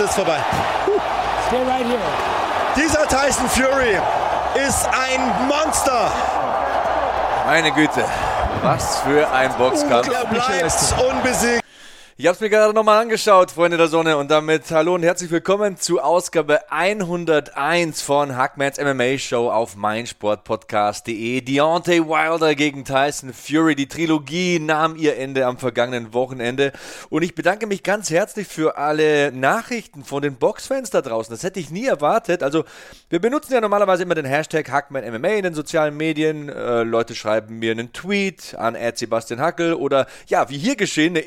Es ist vorbei. Stay right here. Dieser Tyson Fury ist ein Monster. Meine Güte, was für ein Boxkampf. Er bleibt unbesiegt. Ich habe es mir gerade nochmal angeschaut, Freunde der Sonne, und damit hallo und herzlich willkommen zu Ausgabe 101 von Hackmans MMA Show auf meinsportpodcast.de. Deontay Wilder gegen Tyson Fury. Die Trilogie nahm ihr Ende am vergangenen Wochenende. Und ich bedanke mich ganz herzlich für alle Nachrichten von den Boxfans da draußen. Das hätte ich nie erwartet. Also, wir benutzen ja normalerweise immer den Hashtag HackmanMMA in den sozialen Medien. Äh, Leute schreiben mir einen Tweet an Sebastian Hackel oder ja, wie hier geschehen, eine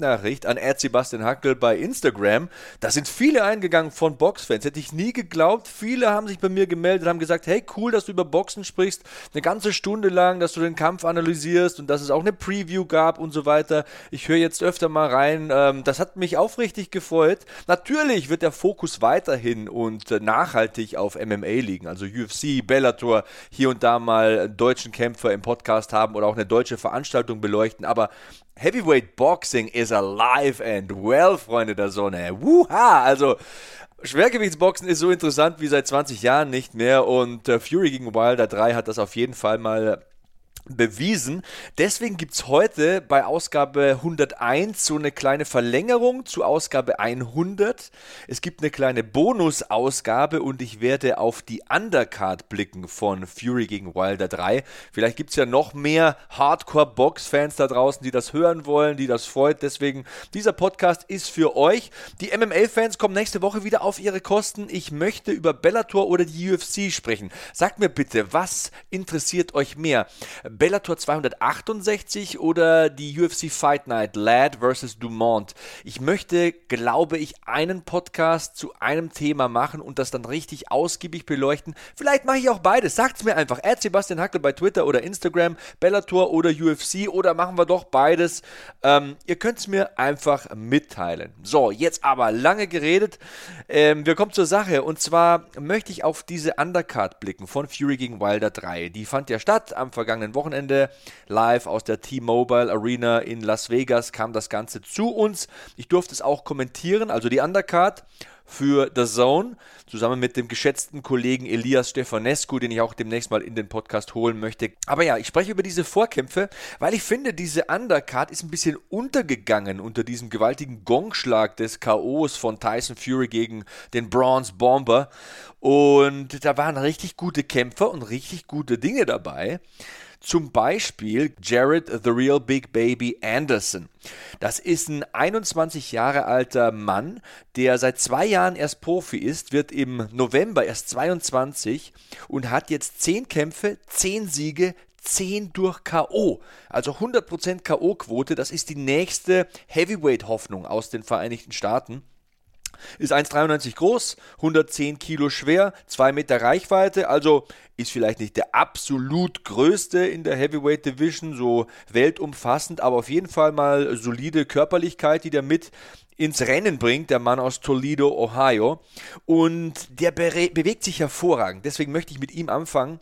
Instagram-Direktnachricht an Sebastian Hackel bei Instagram. Da sind viele eingegangen von Boxfans. Hätte ich nie geglaubt. Viele haben sich bei mir gemeldet, haben gesagt, hey, cool, dass du über Boxen sprichst. Eine ganze Stunde lang, dass du den Kampf analysierst und dass es auch eine Preview gab und so weiter. Ich höre jetzt öfter mal rein. Ähm, das hat mich aufrichtig gefreut. Natürlich wird der Fokus weiterhin und äh, nachhaltig auf MMA liegen. Also UFC, Bellator, hier und da mal deutschen Kämpfer im Podcast haben oder auch eine deutsche Veranstaltung beleuchten. Aber Heavyweight Boxing is alive and well, Freunde der Sonne. Wuha! Also, Schwergewichtsboxen ist so interessant wie seit 20 Jahren nicht mehr und äh, Fury gegen Wilder 3 hat das auf jeden Fall mal bewiesen. Deswegen gibt es heute bei Ausgabe 101 so eine kleine Verlängerung zu Ausgabe 100. Es gibt eine kleine Bonusausgabe und ich werde auf die Undercard blicken von Fury gegen Wilder 3. Vielleicht gibt es ja noch mehr Hardcore-Box-Fans da draußen, die das hören wollen, die das freut. Deswegen, dieser Podcast ist für euch. Die MMA-Fans kommen nächste Woche wieder auf ihre Kosten. Ich möchte über Bellator oder die UFC sprechen. Sagt mir bitte, was interessiert euch mehr? Bellator 268 oder die UFC Fight Night Lad vs. Dumont. Ich möchte, glaube ich, einen Podcast zu einem Thema machen und das dann richtig ausgiebig beleuchten. Vielleicht mache ich auch beides. Sagt's mir einfach. Add Sebastian Hackel bei Twitter oder Instagram, Bellator oder UFC oder machen wir doch beides. Ähm, ihr könnt es mir einfach mitteilen. So, jetzt aber lange geredet. Ähm, wir kommen zur Sache und zwar möchte ich auf diese Undercard blicken von Fury gegen Wilder 3. Die fand ja statt am vergangenen Wochenende. Live aus der T-Mobile Arena in Las Vegas kam das Ganze zu uns. Ich durfte es auch kommentieren, also die Undercard für The Zone, zusammen mit dem geschätzten Kollegen Elias Stefanescu, den ich auch demnächst mal in den Podcast holen möchte. Aber ja, ich spreche über diese Vorkämpfe, weil ich finde, diese Undercard ist ein bisschen untergegangen unter diesem gewaltigen Gongschlag des K.O.s von Tyson Fury gegen den Bronze Bomber. Und da waren richtig gute Kämpfer und richtig gute Dinge dabei. Zum Beispiel Jared The Real Big Baby Anderson. Das ist ein 21 Jahre alter Mann, der seit zwei Jahren erst Profi ist, wird im November erst 22 und hat jetzt 10 Kämpfe, 10 Siege, 10 durch K.O. Also 100% K.O.-Quote. Das ist die nächste Heavyweight-Hoffnung aus den Vereinigten Staaten. Ist 1,93 groß, 110 Kilo schwer, 2 Meter Reichweite, also ist vielleicht nicht der absolut größte in der Heavyweight Division, so weltumfassend, aber auf jeden Fall mal solide Körperlichkeit, die der mit ins Rennen bringt, der Mann aus Toledo, Ohio. Und der bewegt sich hervorragend. Deswegen möchte ich mit ihm anfangen.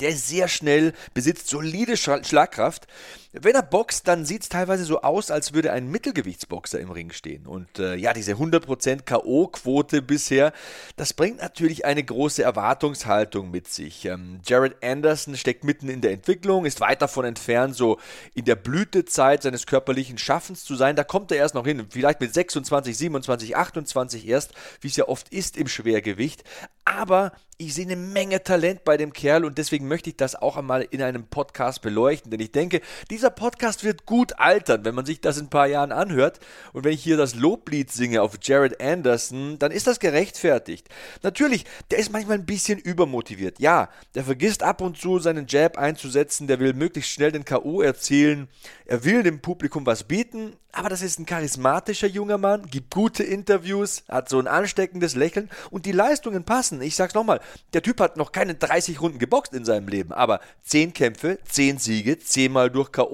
Der ist sehr schnell, besitzt solide Schlagkraft. Wenn er boxt, dann sieht es teilweise so aus, als würde ein Mittelgewichtsboxer im Ring stehen. Und äh, ja, diese 100% K.O.-Quote bisher, das bringt natürlich eine große Erwartungshaltung mit sich. Ähm, Jared Anderson steckt mitten in der Entwicklung, ist weit davon entfernt, so in der Blütezeit seines körperlichen Schaffens zu sein. Da kommt er erst noch hin, vielleicht mit 26, 27, 28 erst, wie es ja oft ist im Schwergewicht. Aber ich sehe eine Menge Talent bei dem Kerl und deswegen möchte ich das auch einmal in einem Podcast beleuchten, denn ich denke, diese dieser Podcast wird gut altern, wenn man sich das in ein paar Jahren anhört. Und wenn ich hier das Loblied singe auf Jared Anderson, dann ist das gerechtfertigt. Natürlich, der ist manchmal ein bisschen übermotiviert. Ja, der vergisst ab und zu seinen Jab einzusetzen, der will möglichst schnell den K.O. erzielen. Er will dem Publikum was bieten, aber das ist ein charismatischer junger Mann, gibt gute Interviews, hat so ein ansteckendes Lächeln und die Leistungen passen. Ich sag's nochmal, der Typ hat noch keine 30 Runden geboxt in seinem Leben, aber 10 Kämpfe, 10 Siege, 10 Mal durch K.O.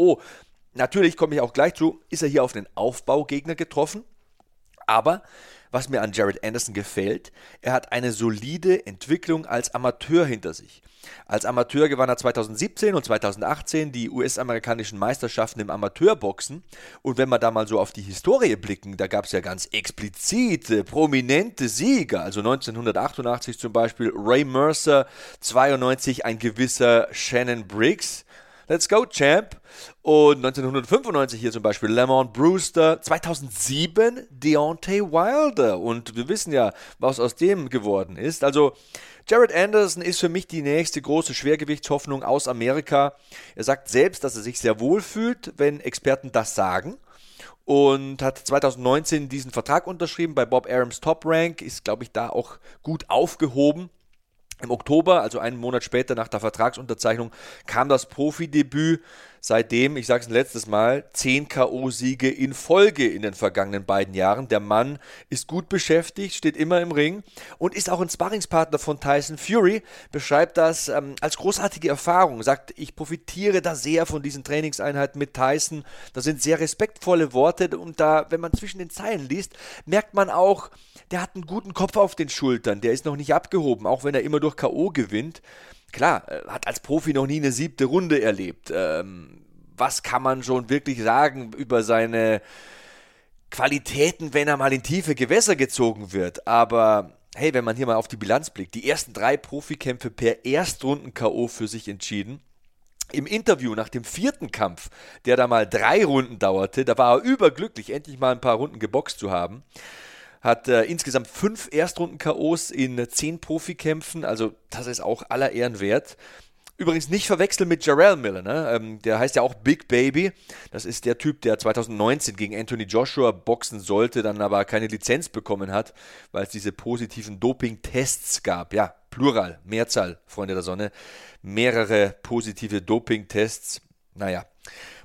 Natürlich komme ich auch gleich zu, ist er hier auf den Aufbaugegner getroffen, aber was mir an Jared Anderson gefällt, er hat eine solide Entwicklung als Amateur hinter sich. Als Amateur gewann er 2017 und 2018 die US-amerikanischen Meisterschaften im Amateurboxen. Und wenn wir da mal so auf die Historie blicken, da gab es ja ganz explizite, prominente Sieger. Also 1988 zum Beispiel Ray Mercer, 92 ein gewisser Shannon Briggs. Let's go, Champ. Und 1995 hier zum Beispiel Lemon Brewster. 2007 Deontay Wilder. Und wir wissen ja, was aus dem geworden ist. Also Jared Anderson ist für mich die nächste große Schwergewichtshoffnung aus Amerika. Er sagt selbst, dass er sich sehr wohl fühlt, wenn Experten das sagen und hat 2019 diesen Vertrag unterschrieben bei Bob Arams Top Rank, ist glaube ich da auch gut aufgehoben. Im Oktober, also einen Monat später nach der Vertragsunterzeichnung, kam das Profidebüt. Seitdem, ich sage es ein letztes Mal, 10 K.O.-Siege in Folge in den vergangenen beiden Jahren. Der Mann ist gut beschäftigt, steht immer im Ring und ist auch ein Sparringspartner von Tyson Fury. Beschreibt das ähm, als großartige Erfahrung. Sagt, ich profitiere da sehr von diesen Trainingseinheiten mit Tyson. Das sind sehr respektvolle Worte und da, wenn man zwischen den Zeilen liest, merkt man auch, der hat einen guten Kopf auf den Schultern. Der ist noch nicht abgehoben, auch wenn er immer durch K.O. gewinnt. Klar, äh, hat als Profi noch nie eine siebte Runde erlebt. Ähm, was kann man schon wirklich sagen über seine Qualitäten, wenn er mal in tiefe Gewässer gezogen wird? Aber hey, wenn man hier mal auf die Bilanz blickt, die ersten drei Profikämpfe per Erstrunden-K.O. für sich entschieden. Im Interview nach dem vierten Kampf, der da mal drei Runden dauerte, da war er überglücklich, endlich mal ein paar Runden geboxt zu haben hat äh, insgesamt fünf Erstrunden-KOs in zehn Profikämpfen, also das ist auch aller Ehren wert. Übrigens nicht verwechseln mit Jarrell Miller, ne? Ähm, der heißt ja auch Big Baby. Das ist der Typ, der 2019 gegen Anthony Joshua boxen sollte, dann aber keine Lizenz bekommen hat, weil es diese positiven Doping-Tests gab. Ja, Plural, Mehrzahl, Freunde der Sonne. Mehrere positive Doping-Tests. Naja,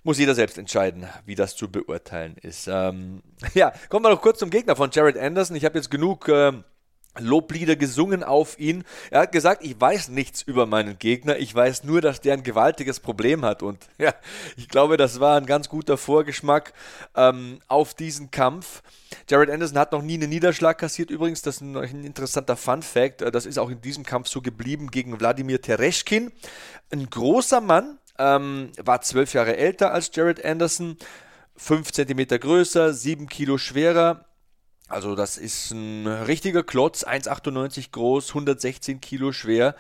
muss jeder selbst entscheiden, wie das zu beurteilen ist. Ähm, ja, kommen wir noch kurz zum Gegner von Jared Anderson. Ich habe jetzt genug. Ähm, Loblieder gesungen auf ihn. Er hat gesagt, ich weiß nichts über meinen Gegner, ich weiß nur, dass der ein gewaltiges Problem hat. Und ja, ich glaube, das war ein ganz guter Vorgeschmack ähm, auf diesen Kampf. Jared Anderson hat noch nie einen Niederschlag kassiert. Übrigens, das ist ein, ein interessanter Fun Fact. Das ist auch in diesem Kampf so geblieben gegen Wladimir Tereschkin. Ein großer Mann, ähm, war zwölf Jahre älter als Jared Anderson, fünf Zentimeter größer, sieben Kilo schwerer. Also das ist ein richtiger Klotz, 1,98 groß, 116 Kilo schwer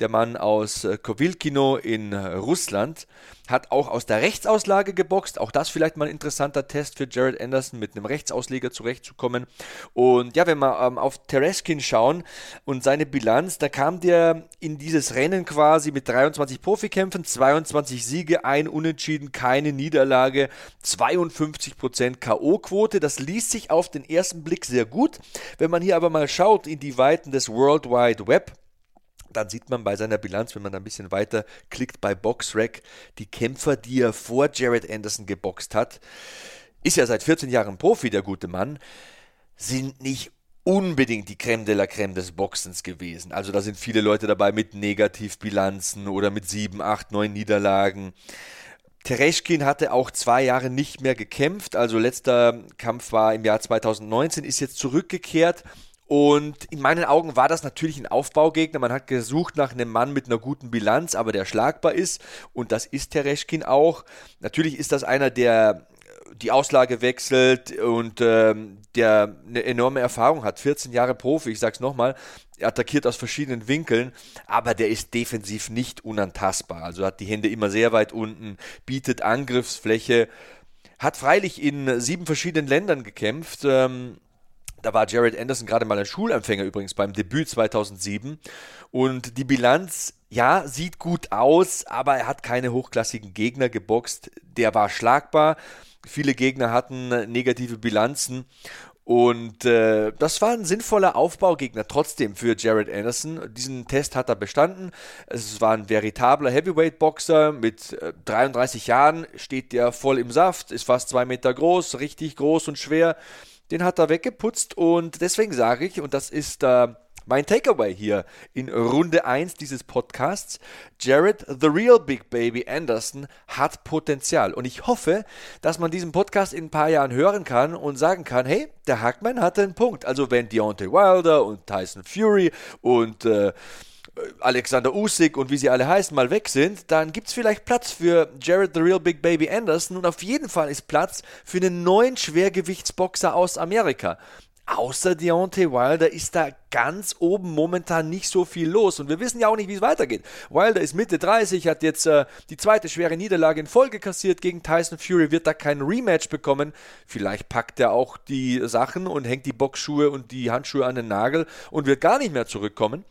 der Mann aus äh, Kovilkino in äh, Russland, hat auch aus der Rechtsauslage geboxt. Auch das vielleicht mal ein interessanter Test für Jared Anderson, mit einem Rechtsausleger zurechtzukommen. Und ja, wenn wir ähm, auf Tereskin schauen und seine Bilanz, da kam der in dieses Rennen quasi mit 23 Profikämpfen, 22 Siege, ein Unentschieden, keine Niederlage, 52% K.O.-Quote. Das liest sich auf den ersten Blick sehr gut. Wenn man hier aber mal schaut in die Weiten des World Wide Web, dann sieht man bei seiner Bilanz, wenn man ein bisschen weiter klickt bei BoxRec, die Kämpfer, die er vor Jared Anderson geboxt hat, ist ja seit 14 Jahren Profi, der gute Mann, sind nicht unbedingt die Creme de la Creme des Boxens gewesen. Also da sind viele Leute dabei mit Negativbilanzen oder mit 7, 8, 9 Niederlagen. Tereschkin hatte auch zwei Jahre nicht mehr gekämpft, also letzter Kampf war im Jahr 2019, ist jetzt zurückgekehrt und in meinen Augen war das natürlich ein Aufbaugegner. Man hat gesucht nach einem Mann mit einer guten Bilanz, aber der schlagbar ist. Und das ist Tereschkin auch. Natürlich ist das einer, der die Auslage wechselt und ähm, der eine enorme Erfahrung hat. 14 Jahre Profi, ich sag's nochmal, attackiert aus verschiedenen Winkeln, aber der ist defensiv nicht unantastbar. Also hat die Hände immer sehr weit unten, bietet Angriffsfläche, hat freilich in sieben verschiedenen Ländern gekämpft. Ähm, Da war Jared Anderson gerade mal ein Schulempfänger übrigens beim Debüt 2007. Und die Bilanz, ja, sieht gut aus, aber er hat keine hochklassigen Gegner geboxt. Der war schlagbar. Viele Gegner hatten negative Bilanzen. Und äh, das war ein sinnvoller Aufbaugegner trotzdem für Jared Anderson. Diesen Test hat er bestanden. Es war ein veritabler Heavyweight-Boxer mit äh, 33 Jahren, steht der voll im Saft, ist fast zwei Meter groß, richtig groß und schwer. Den hat er weggeputzt und deswegen sage ich, und das ist äh, mein Takeaway hier in Runde 1 dieses Podcasts. Jared, the real Big Baby Anderson, hat Potenzial. Und ich hoffe, dass man diesen Podcast in ein paar Jahren hören kann und sagen kann, hey, der Hackman hatte einen Punkt. Also wenn Deontay Wilder und Tyson Fury und äh, Alexander Usyk und wie sie alle heißen mal weg sind, dann gibt es vielleicht Platz für Jared the Real Big Baby Anderson und auf jeden Fall ist Platz für einen neuen Schwergewichtsboxer aus Amerika außer Deontay Wilder ist da ganz oben momentan nicht so viel los. Und wir wissen ja auch nicht, wie es weitergeht. Wilder ist Mitte 30, hat jetzt äh, die zweite schwere Niederlage in Folge kassiert gegen Tyson Fury, wird da kein Rematch bekommen. Vielleicht packt er auch die Sachen und hängt die Boxschuhe und die Handschuhe an den Nagel und wird gar nicht mehr zurückkommen.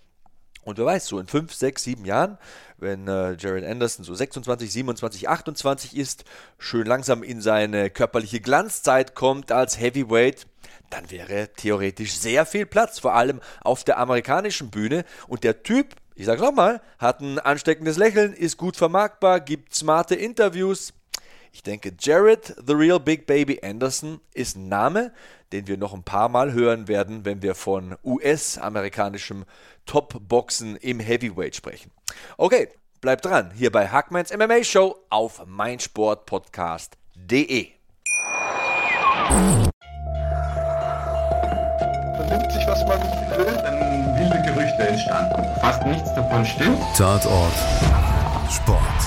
Und wer weiß, so in 5, 6, 7 Jahren, wenn äh, Jared Anderson so 26, 27, 28 ist, schön langsam in seine körperliche Glanzzeit kommt als Heavyweight, dann wäre theoretisch sehr viel Platz, vor allem auf der amerikanischen Bühne. Und der Typ, ich sag's nochmal, hat ein ansteckendes Lächeln, ist gut vermarktbar, gibt smarte Interviews. Ich denke, Jared, The Real Big Baby Anderson, ist ein Name, den wir noch ein paar Mal hören werden, wenn wir von US-amerikanischem Top-Boxen im Heavyweight sprechen. Okay, bleibt dran, hier bei Hackmans MMA Show auf meinsportpodcast.de. nimmt sich, was man will. Dann wilde Gerüchte entstanden. Fast nichts davon stimmt. Tatort Sport.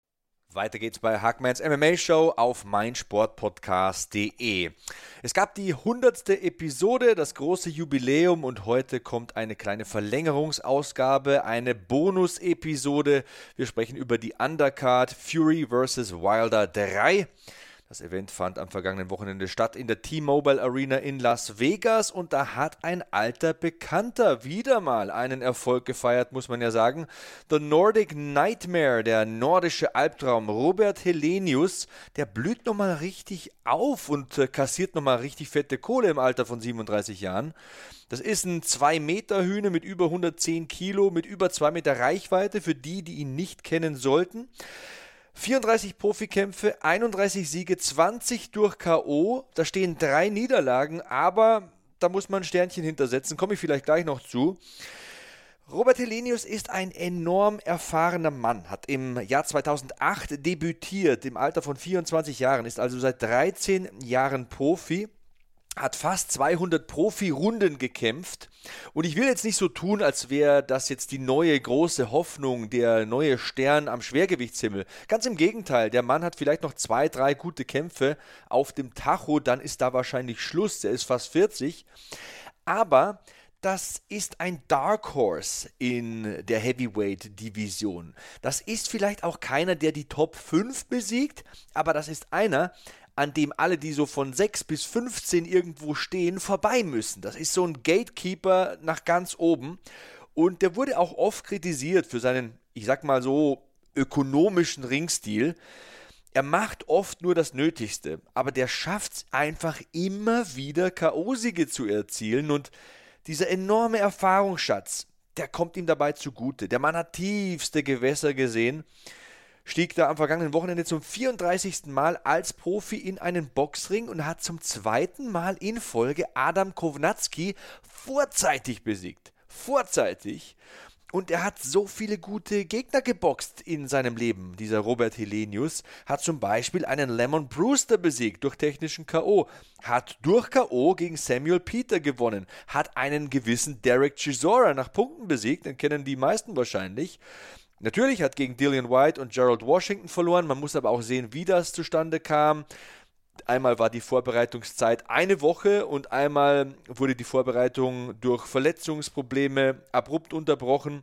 Weiter geht's bei Hackmans MMA Show auf meinsportpodcast.de. Es gab die hundertste Episode, das große Jubiläum und heute kommt eine kleine Verlängerungsausgabe, eine Bonus-Episode. Wir sprechen über die Undercard Fury vs. Wilder 3. Das Event fand am vergangenen Wochenende statt in der T-Mobile Arena in Las Vegas und da hat ein alter Bekannter wieder mal einen Erfolg gefeiert, muss man ja sagen. The Nordic Nightmare, der nordische Albtraum, Robert Helenius, der blüht nochmal richtig auf und äh, kassiert nochmal richtig fette Kohle im Alter von 37 Jahren. Das ist ein 2-Meter-Hühne mit über 110 Kilo, mit über 2 Meter Reichweite für die, die ihn nicht kennen sollten. 34 Profikämpfe, 31 Siege, 20 durch K.O. Da stehen drei Niederlagen, aber da muss man ein Sternchen hintersetzen, komme ich vielleicht gleich noch zu. Robert Helenius ist ein enorm erfahrener Mann, hat im Jahr 2008 debütiert, im Alter von 24 Jahren, ist also seit 13 Jahren Profi hat fast 200 Profi-Runden gekämpft. Und ich will jetzt nicht so tun, als wäre das jetzt die neue große Hoffnung, der neue Stern am Schwergewichtshimmel. Ganz im Gegenteil, der Mann hat vielleicht noch zwei, drei gute Kämpfe auf dem Tacho, dann ist da wahrscheinlich Schluss, der ist fast 40. Aber das ist ein Dark Horse in der Heavyweight-Division. Das ist vielleicht auch keiner, der die Top 5 besiegt, aber das ist einer, an dem alle, die so von 6 bis 15 irgendwo stehen, vorbei müssen. Das ist so ein Gatekeeper nach ganz oben. Und der wurde auch oft kritisiert für seinen, ich sag mal so, ökonomischen Ringstil. Er macht oft nur das Nötigste, aber der schafft es einfach immer wieder K.O.-Siege zu erzielen und dieser enorme Erfahrungsschatz, der kommt ihm dabei zugute. Der Mann hat tiefste Gewässer gesehen stieg da am vergangenen Wochenende zum 34. Mal als Profi in einen Boxring und hat zum zweiten Mal in Folge Adam Kovnatski vorzeitig besiegt. Vorzeitig. Und er hat so viele gute Gegner geboxt in seinem Leben. Dieser Robert Helenius hat zum Beispiel einen Lemon Brewster besiegt durch technischen K.O., hat durch K.O. gegen Samuel Peter gewonnen, hat einen gewissen Derek Chisora nach Punkten besiegt, den kennen die meisten wahrscheinlich, Natürlich hat gegen Dillian White und Gerald Washington verloren. Man muss aber auch sehen, wie das zustande kam. Einmal war die Vorbereitungszeit eine Woche und einmal wurde die Vorbereitung durch Verletzungsprobleme abrupt unterbrochen.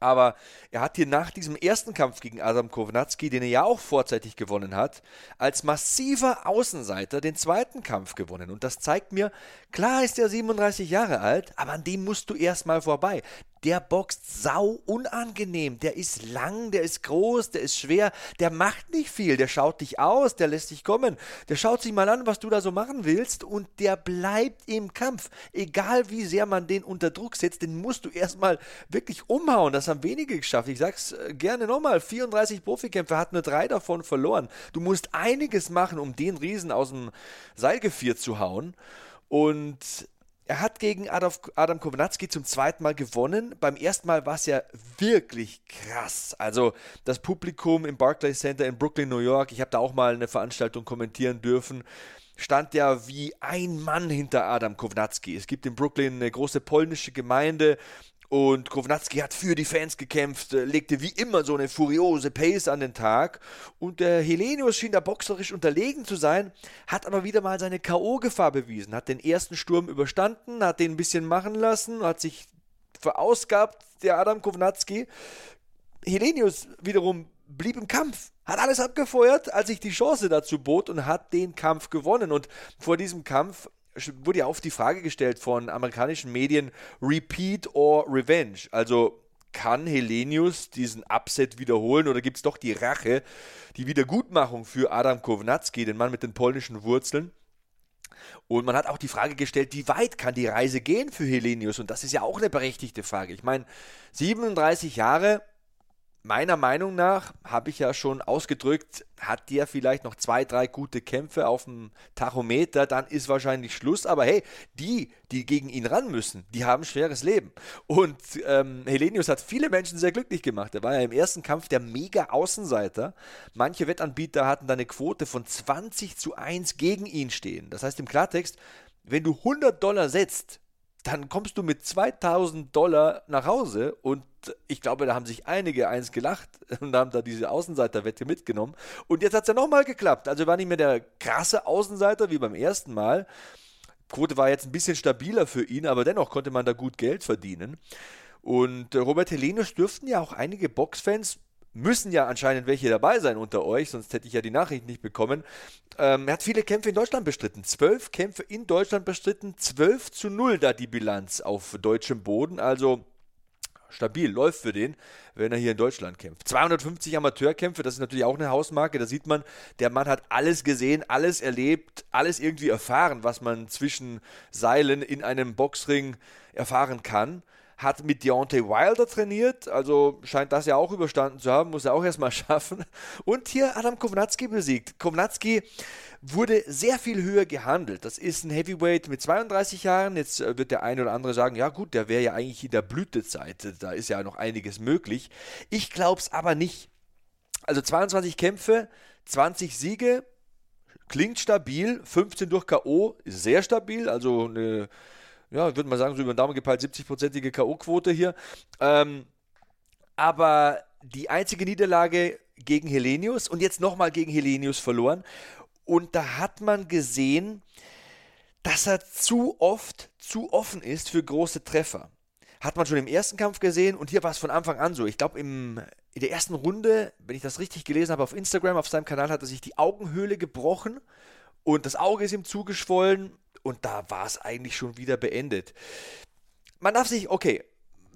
Aber er hat hier nach diesem ersten Kampf gegen Adam Kownacki, den er ja auch vorzeitig gewonnen hat, als massiver Außenseiter den zweiten Kampf gewonnen. Und das zeigt mir, klar ist er 37 Jahre alt, aber an dem musst du erstmal vorbei der boxt sau unangenehm. Der ist lang, der ist groß, der ist schwer, der macht nicht viel, der schaut dich aus, der lässt dich kommen, der schaut sich mal an, was du da so machen willst und der bleibt im Kampf. Egal wie sehr man den unter Druck setzt, den musst du erstmal wirklich umhauen. Das haben wenige geschafft. Ich sag's äh, gerne nochmal, 34 Profikämpfer, hat nur drei davon verloren. Du musst einiges machen, um den Riesen aus dem Seilgevier zu hauen. Und er hat gegen Adam Kownacki zum zweiten Mal gewonnen. Beim ersten Mal war es ja wirklich krass. Also das Publikum im Barclays Center in Brooklyn, New York, ich habe da auch mal eine Veranstaltung kommentieren dürfen, stand ja wie ein Mann hinter Adam Kownacki. Es gibt in Brooklyn eine große polnische Gemeinde und Kownacki hat für die Fans gekämpft, äh, legte wie immer so eine furiose Pace an den Tag. Und der Helenius schien da boxerisch unterlegen zu sein, hat aber wieder mal seine K.O.-Gefahr bewiesen, hat den ersten Sturm überstanden, hat den ein bisschen machen lassen, hat sich verausgabt, der Adam Kownacki. Helenius wiederum blieb im Kampf, hat alles abgefeuert, als sich die Chance dazu bot und hat den Kampf gewonnen. Und vor diesem Kampf wurde ja oft die Frage gestellt von amerikanischen Medien, Repeat or Revenge. Also kann Helenius diesen Upset wiederholen oder gibt es doch die Rache, die Wiedergutmachung für Adam Kownacki, den Mann mit den polnischen Wurzeln? Und man hat auch die Frage gestellt, wie weit kann die Reise gehen für Helenius? Und das ist ja auch eine berechtigte Frage. Ich meine, 37 Jahre, meiner Meinung nach, habe ich ja schon ausgedrückt, hat der vielleicht noch zwei, drei gute Kämpfe auf dem Tachometer, dann ist wahrscheinlich Schluss. Aber hey, die, die gegen ihn ran müssen, die haben schweres Leben. Und ähm, Helenius hat viele Menschen sehr glücklich gemacht. Er war ja im ersten Kampf der Mega-Außenseiter. Manche Wettanbieter hatten da eine Quote von 20 zu 1 gegen ihn stehen. Das heißt im Klartext, wenn du 100 Dollar setzt, dann kommst du mit 2000 Dollar nach Hause und ich glaube, da haben sich einige eins gelacht und haben da diese Außenseiterwette mitgenommen. Und jetzt hat es ja nochmal geklappt. Also war nicht mehr der krasse Außenseiter wie beim ersten Mal. Quote war jetzt ein bisschen stabiler für ihn, aber dennoch konnte man da gut Geld verdienen. Und äh, Robert Helenius dürften ja auch einige Boxfans müssen ja anscheinend welche dabei sein unter euch, sonst hätte ich ja die Nachricht nicht bekommen. Ähm, er hat viele Kämpfe in Deutschland bestritten. Zwölf Kämpfe in Deutschland bestritten, 12 zu 0 da die Bilanz auf deutschem Boden. Also stabil, läuft für den, wenn er hier in Deutschland kämpft. 250 Amateurkämpfe, das ist natürlich auch eine Hausmarke. Da sieht man, der Mann hat alles gesehen, alles erlebt, alles irgendwie erfahren, was man zwischen Seilen in einem Boxring erfahren kann hat mit Deontay Wilder trainiert, also scheint das ja auch überstanden zu haben, muss er auch erstmal schaffen. Und hier Adam Kovnatski besiegt. Kovnatski wurde sehr viel höher gehandelt. Das ist ein Heavyweight mit 32 Jahren. Jetzt äh, wird der eine oder andere sagen, ja gut, der wäre ja eigentlich in der Blütezeit. Da ist ja noch einiges möglich. Ich glaube es aber nicht. Also 22 Kämpfe, 20 Siege, klingt stabil. 15 durch K.O. sehr stabil. Also eine ja, ich würde mal sagen, so über den Daumen gepeilt 70-prozentige K.O.-Quote hier. Ähm, aber die einzige Niederlage gegen Helenius und jetzt nochmal gegen Helenius verloren. Und da hat man gesehen, dass er zu oft zu offen ist für große Treffer. Hat man schon im ersten Kampf gesehen und hier war es von Anfang an so. Ich glaube, in der ersten Runde, wenn ich das richtig gelesen habe, auf Instagram, auf seinem Kanal hat er sich die Augenhöhle gebrochen und das Auge ist ihm zugeschwollen und da war es eigentlich schon wieder beendet. Man darf sich, okay,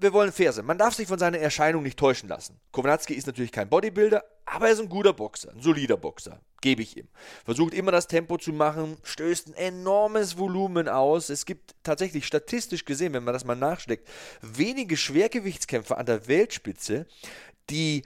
wir wollen Ferse. Man darf sich von seiner Erscheinung nicht täuschen lassen. Kownatski ist natürlich kein Bodybuilder, aber er ist ein guter Boxer, ein solider Boxer. Gebe ich ihm. Versucht immer das Tempo zu machen, stößt ein enormes Volumen aus. Es gibt tatsächlich statistisch gesehen, wenn man das mal nachschlägt, wenige Schwergewichtskämpfer an der Weltspitze, die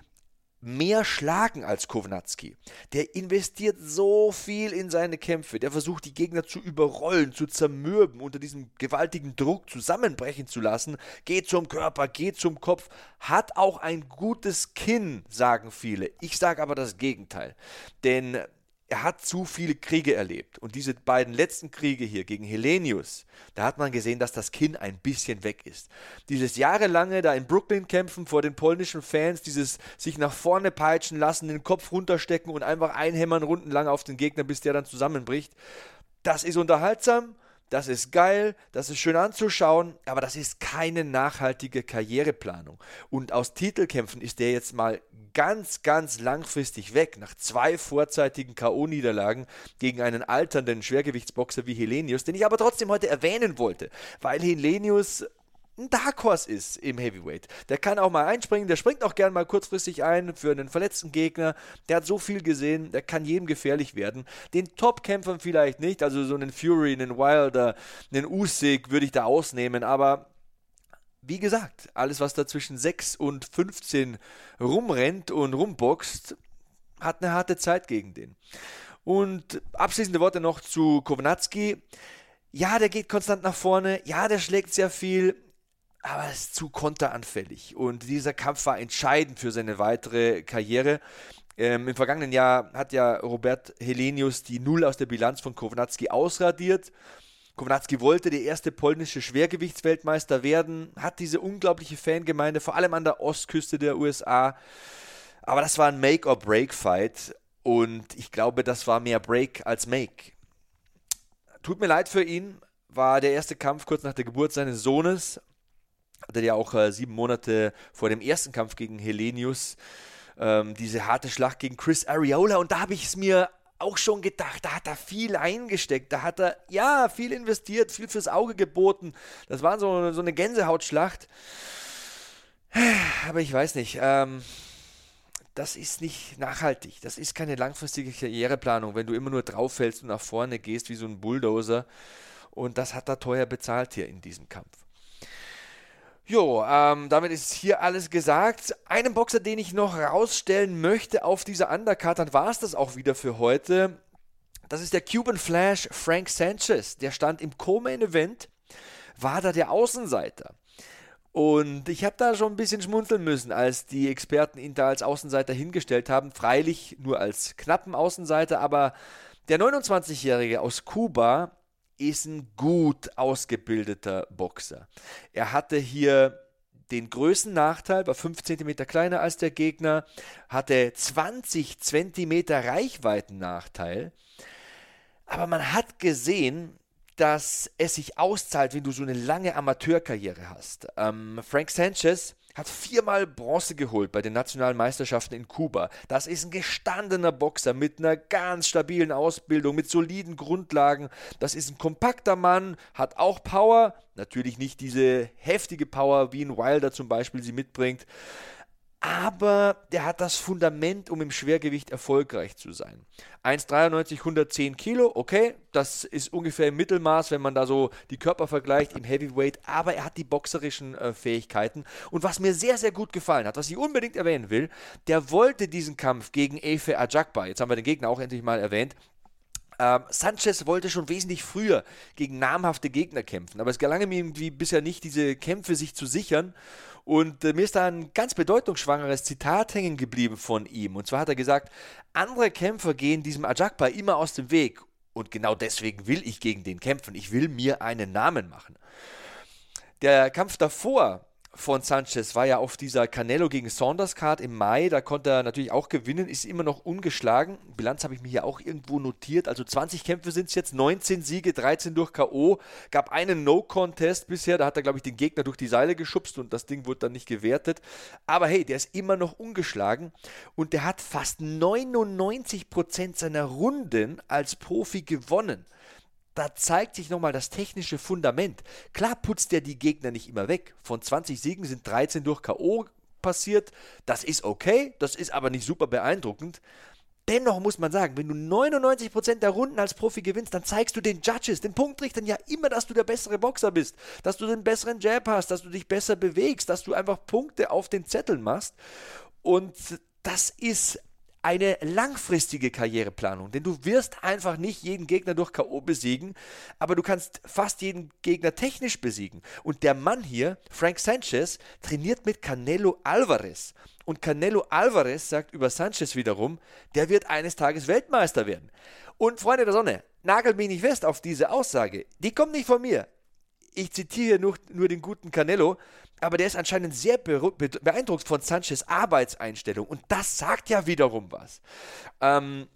mehr schlagen als Kownatski. Der investiert so viel in seine Kämpfe. Der versucht, die Gegner zu überrollen, zu zermürben, unter diesem gewaltigen Druck zusammenbrechen zu lassen. Geht zum Körper, geht zum Kopf. Hat auch ein gutes Kinn, sagen viele. Ich sage aber das Gegenteil. Denn er hat zu viele Kriege erlebt. Und diese beiden letzten Kriege hier gegen Helenius, da hat man gesehen, dass das Kinn ein bisschen weg ist. Dieses jahrelange da in Brooklyn kämpfen vor den polnischen Fans, dieses sich nach vorne peitschen lassen, den Kopf runterstecken und einfach einhämmern rundenlang auf den Gegner, bis der dann zusammenbricht. Das ist unterhaltsam das ist geil, das ist schön anzuschauen, aber das ist keine nachhaltige Karriereplanung. Und aus Titelkämpfen ist der jetzt mal ganz, ganz langfristig weg, nach zwei vorzeitigen K.O.-Niederlagen gegen einen alternden Schwergewichtsboxer wie Helenius, den ich aber trotzdem heute erwähnen wollte, weil Helenius ein Dark Horse ist im Heavyweight. Der kann auch mal einspringen, der springt auch gern mal kurzfristig ein für einen verletzten Gegner. Der hat so viel gesehen, der kann jedem gefährlich werden. Den Top-Kämpfern vielleicht nicht, also so einen Fury, einen Wilder, einen Usyk würde ich da ausnehmen, aber wie gesagt, alles was da zwischen 6 und 15 rumrennt und rumboxt, hat eine harte Zeit gegen den. Und abschließende Worte noch zu Kownatski. Ja, der geht konstant nach vorne. Ja, der schlägt sehr viel aber er ist zu konteranfällig. Und dieser Kampf war entscheidend für seine weitere Karriere. Ähm, Im vergangenen Jahr hat ja Robert Helenius die Null aus der Bilanz von Kownacki ausradiert. Kownacki wollte der erste polnische Schwergewichtsweltmeister werden, hat diese unglaubliche Fangemeinde, vor allem an der Ostküste der USA. Aber das war ein Make-or-Break-Fight und ich glaube, das war mehr Break als Make. Tut mir leid für ihn, war der erste Kampf kurz nach der Geburt seines Sohnes hatte ja auch äh, sieben Monate vor dem ersten Kampf gegen Helenius ähm, diese harte Schlacht gegen Chris Ariola und da habe ich es mir auch schon gedacht, da hat er viel eingesteckt, da hat er ja viel investiert, viel fürs Auge geboten. Das war so, so eine Gänsehautschlacht. Aber ich weiß nicht, ähm, das ist nicht nachhaltig. Das ist keine langfristige Karriereplanung, wenn du immer nur drauf fällst und nach vorne gehst wie so ein Bulldozer. Und das hat er teuer bezahlt hier in diesem Kampf. Jo, ähm, damit ist hier alles gesagt. Einen Boxer, den ich noch rausstellen möchte auf dieser Undercard, dann war es das auch wieder für heute. Das ist der Cuban Flash Frank Sanchez. Der stand im Co-Main-Event, war da der Außenseiter. Und ich habe da schon ein bisschen schmunzeln müssen, als die Experten ihn da als Außenseiter hingestellt haben. Freilich nur als knappen Außenseiter, aber der 29-Jährige aus Kuba ist ein gut ausgebildeter Boxer. Er hatte hier den größten Nachteil, war 5 cm kleiner als der Gegner, hatte 20 cm Reichweitennachteil. Aber man hat gesehen, dass es sich auszahlt, wenn du so eine lange Amateurkarriere hast. Ähm, Frank Sanchez hat viermal Bronze geholt bei den nationalen Meisterschaften in Kuba. Das ist ein gestandener Boxer mit einer ganz stabilen Ausbildung, mit soliden Grundlagen. Das ist ein kompakter Mann, hat auch Power, natürlich nicht diese heftige Power, wie ein Wilder zum Beispiel sie mitbringt aber der hat das Fundament, um im Schwergewicht erfolgreich zu sein. 1,93, 110 Kilo, okay, das ist ungefähr im Mittelmaß, wenn man da so die Körper vergleicht im Heavyweight, aber er hat die boxerischen äh, Fähigkeiten. Und was mir sehr, sehr gut gefallen hat, was ich unbedingt erwähnen will, der wollte diesen Kampf gegen Efe Ajakba, jetzt haben wir den Gegner auch endlich mal erwähnt, ähm, Sanchez wollte schon wesentlich früher gegen namhafte Gegner kämpfen, aber es gelang ihm irgendwie bisher nicht, diese Kämpfe sich zu sichern. Und äh, mir ist da ein ganz bedeutungsschwangeres Zitat hängen geblieben von ihm. Und zwar hat er gesagt, andere Kämpfer gehen diesem Ajakpa immer aus dem Weg. Und genau deswegen will ich gegen den kämpfen. Ich will mir einen Namen machen. Der Kampf davor von Sanchez war ja auf dieser Canelo gegen Saunders Card im Mai. Da konnte er natürlich auch gewinnen, ist immer noch ungeschlagen. Bilanz habe ich mir hier auch irgendwo notiert. Also 20 Kämpfe sind es jetzt, 19 Siege, 13 durch K.O. Gab einen No-Contest bisher. Da hat er, glaube ich, den Gegner durch die Seile geschubst und das Ding wurde dann nicht gewertet. Aber hey, der ist immer noch ungeschlagen und der hat fast 99% seiner Runden als Profi gewonnen da zeigt sich nochmal das technische Fundament. Klar putzt er die Gegner nicht immer weg. Von 20 Siegen sind 13 durch K.O. passiert. Das ist okay, das ist aber nicht super beeindruckend. Dennoch muss man sagen, wenn du 99% der Runden als Profi gewinnst, dann zeigst du den Judges, den Punktrichtern ja immer, dass du der bessere Boxer bist, dass du den besseren Jab hast, dass du dich besser bewegst, dass du einfach Punkte auf den Zetteln machst. Und das ist eine langfristige Karriereplanung, denn du wirst einfach nicht jeden Gegner durch K.O. besiegen, aber du kannst fast jeden Gegner technisch besiegen. Und der Mann hier, Frank Sanchez, trainiert mit Canelo Alvarez. Und Canelo Alvarez sagt über Sanchez wiederum, der wird eines Tages Weltmeister werden. Und Freunde der Sonne, nagelt mich nicht fest auf diese Aussage. Die kommt nicht von mir. Ich zitiere nur, nur den guten Canelo, aber der ist anscheinend sehr beeindruckt von Sanchez Arbeitseinstellung. Und das sagt ja wiederum was. Ähm,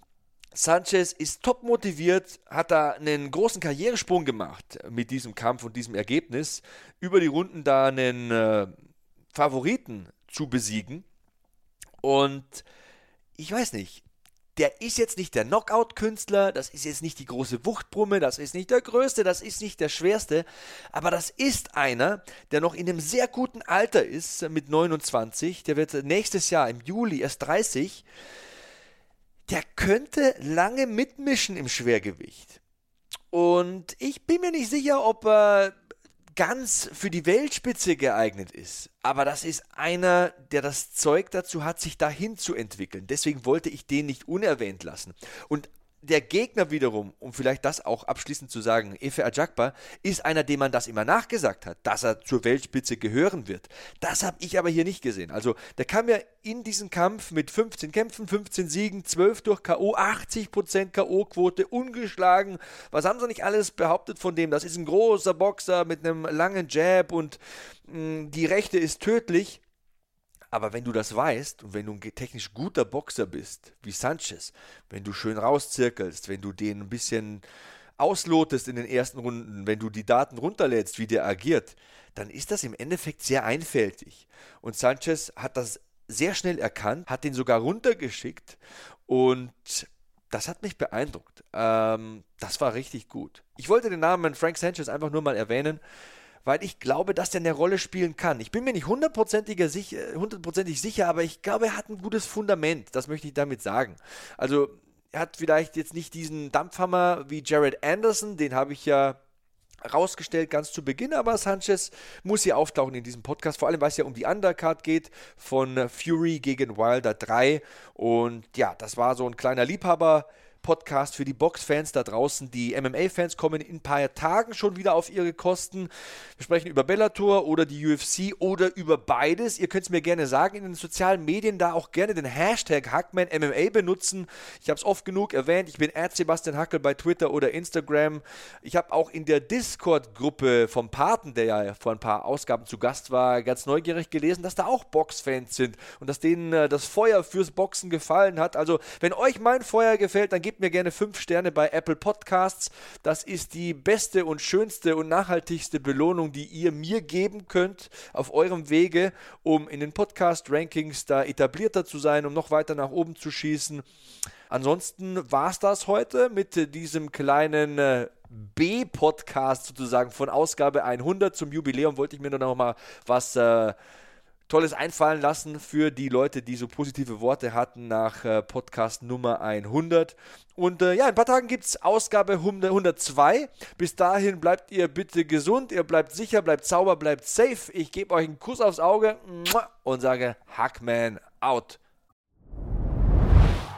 Sanchez ist top motiviert, hat da einen großen Karrieresprung gemacht mit diesem Kampf und diesem Ergebnis, über die Runden da einen äh, Favoriten zu besiegen. Und ich weiß nicht, der ist jetzt nicht der Knockout-Künstler, das ist jetzt nicht die große Wuchtbrumme, das ist nicht der größte, das ist nicht der schwerste, aber das ist einer, der noch in einem sehr guten Alter ist, mit 29, der wird nächstes Jahr im Juli erst 30, der könnte lange mitmischen im Schwergewicht. Und ich bin mir nicht sicher, ob er ganz für die Weltspitze geeignet ist. Aber das ist einer, der das Zeug dazu hat, sich dahin zu entwickeln. Deswegen wollte ich den nicht unerwähnt lassen. Und der Gegner wiederum, um vielleicht das auch abschließend zu sagen, Efe Ajakba, ist einer, dem man das immer nachgesagt hat, dass er zur Weltspitze gehören wird. Das habe ich aber hier nicht gesehen. Also der kam ja in diesen Kampf mit 15 Kämpfen, 15 Siegen, 12 durch K.O., 80% K.O.-Quote, ungeschlagen. Was haben sie nicht alles behauptet von dem? Das ist ein großer Boxer mit einem langen Jab und mh, mm, die Rechte ist tödlich. Aber wenn du das weißt und wenn du ein technisch guter Boxer bist, wie Sanchez, wenn du schön rauszirkelst, wenn du den ein bisschen auslotest in den ersten Runden, wenn du die Daten runterlädst, wie der agiert, dann ist das im Endeffekt sehr einfältig. Und Sanchez hat das sehr schnell erkannt, hat den sogar runtergeschickt und das hat mich beeindruckt. Ähm, das war richtig gut. Ich wollte den Namen Frank Sanchez einfach nur mal erwähnen, weil ich glaube, dass der eine Rolle spielen kann. Ich bin mir nicht hundertprozentig sicher, hundertprozentig sicher, aber ich glaube, er hat ein gutes Fundament. Das möchte ich damit sagen. Also, er hat vielleicht jetzt nicht diesen Dampfhammer wie Jared Anderson, den habe ich ja rausgestellt ganz zu Beginn, aber Sanchez muss hier auftauchen in diesem Podcast, vor allem weil es ja um die Undercard geht von Fury gegen Wilder 3 und ja, das war so ein kleiner Liebhaber Podcast für die Boxfans da draußen. Die MMA-Fans kommen in ein paar Tagen schon wieder auf ihre Kosten. Wir sprechen über Bellator oder die UFC oder über beides. Ihr könnt es mir gerne sagen in den sozialen Medien, da auch gerne den Hashtag HackmanMMA benutzen. Ich habe es oft genug erwähnt. Ich bin Sebastian Hackel bei Twitter oder Instagram. Ich habe auch in der Discord-Gruppe vom Paten, der ja vor ein paar Ausgaben zu Gast war, ganz neugierig gelesen, dass da auch Boxfans sind und dass denen äh, das Feuer fürs Boxen gefallen hat. Also, wenn euch mein Feuer gefällt, dann gebt gebt mir gerne 5 Sterne bei Apple Podcasts. Das ist die beste und schönste und nachhaltigste Belohnung, die ihr mir geben könnt auf eurem Wege, um in den Podcast-Rankings da etablierter zu sein, um noch weiter nach oben zu schießen. Ansonsten war es das heute mit diesem kleinen äh, B-Podcast sozusagen von Ausgabe 100 zum Jubiläum. Wollte ich mir nur noch mal was äh, Tolles einfallen lassen für die Leute, die so positive Worte hatten nach äh, Podcast Nummer 100. Und äh, ja, in ein paar Tagen gibt es Ausgabe 102. Bis dahin bleibt ihr bitte gesund, ihr bleibt sicher, bleibt sauber, bleibt safe. Ich gebe euch einen Kuss aufs Auge und sage Hackman out.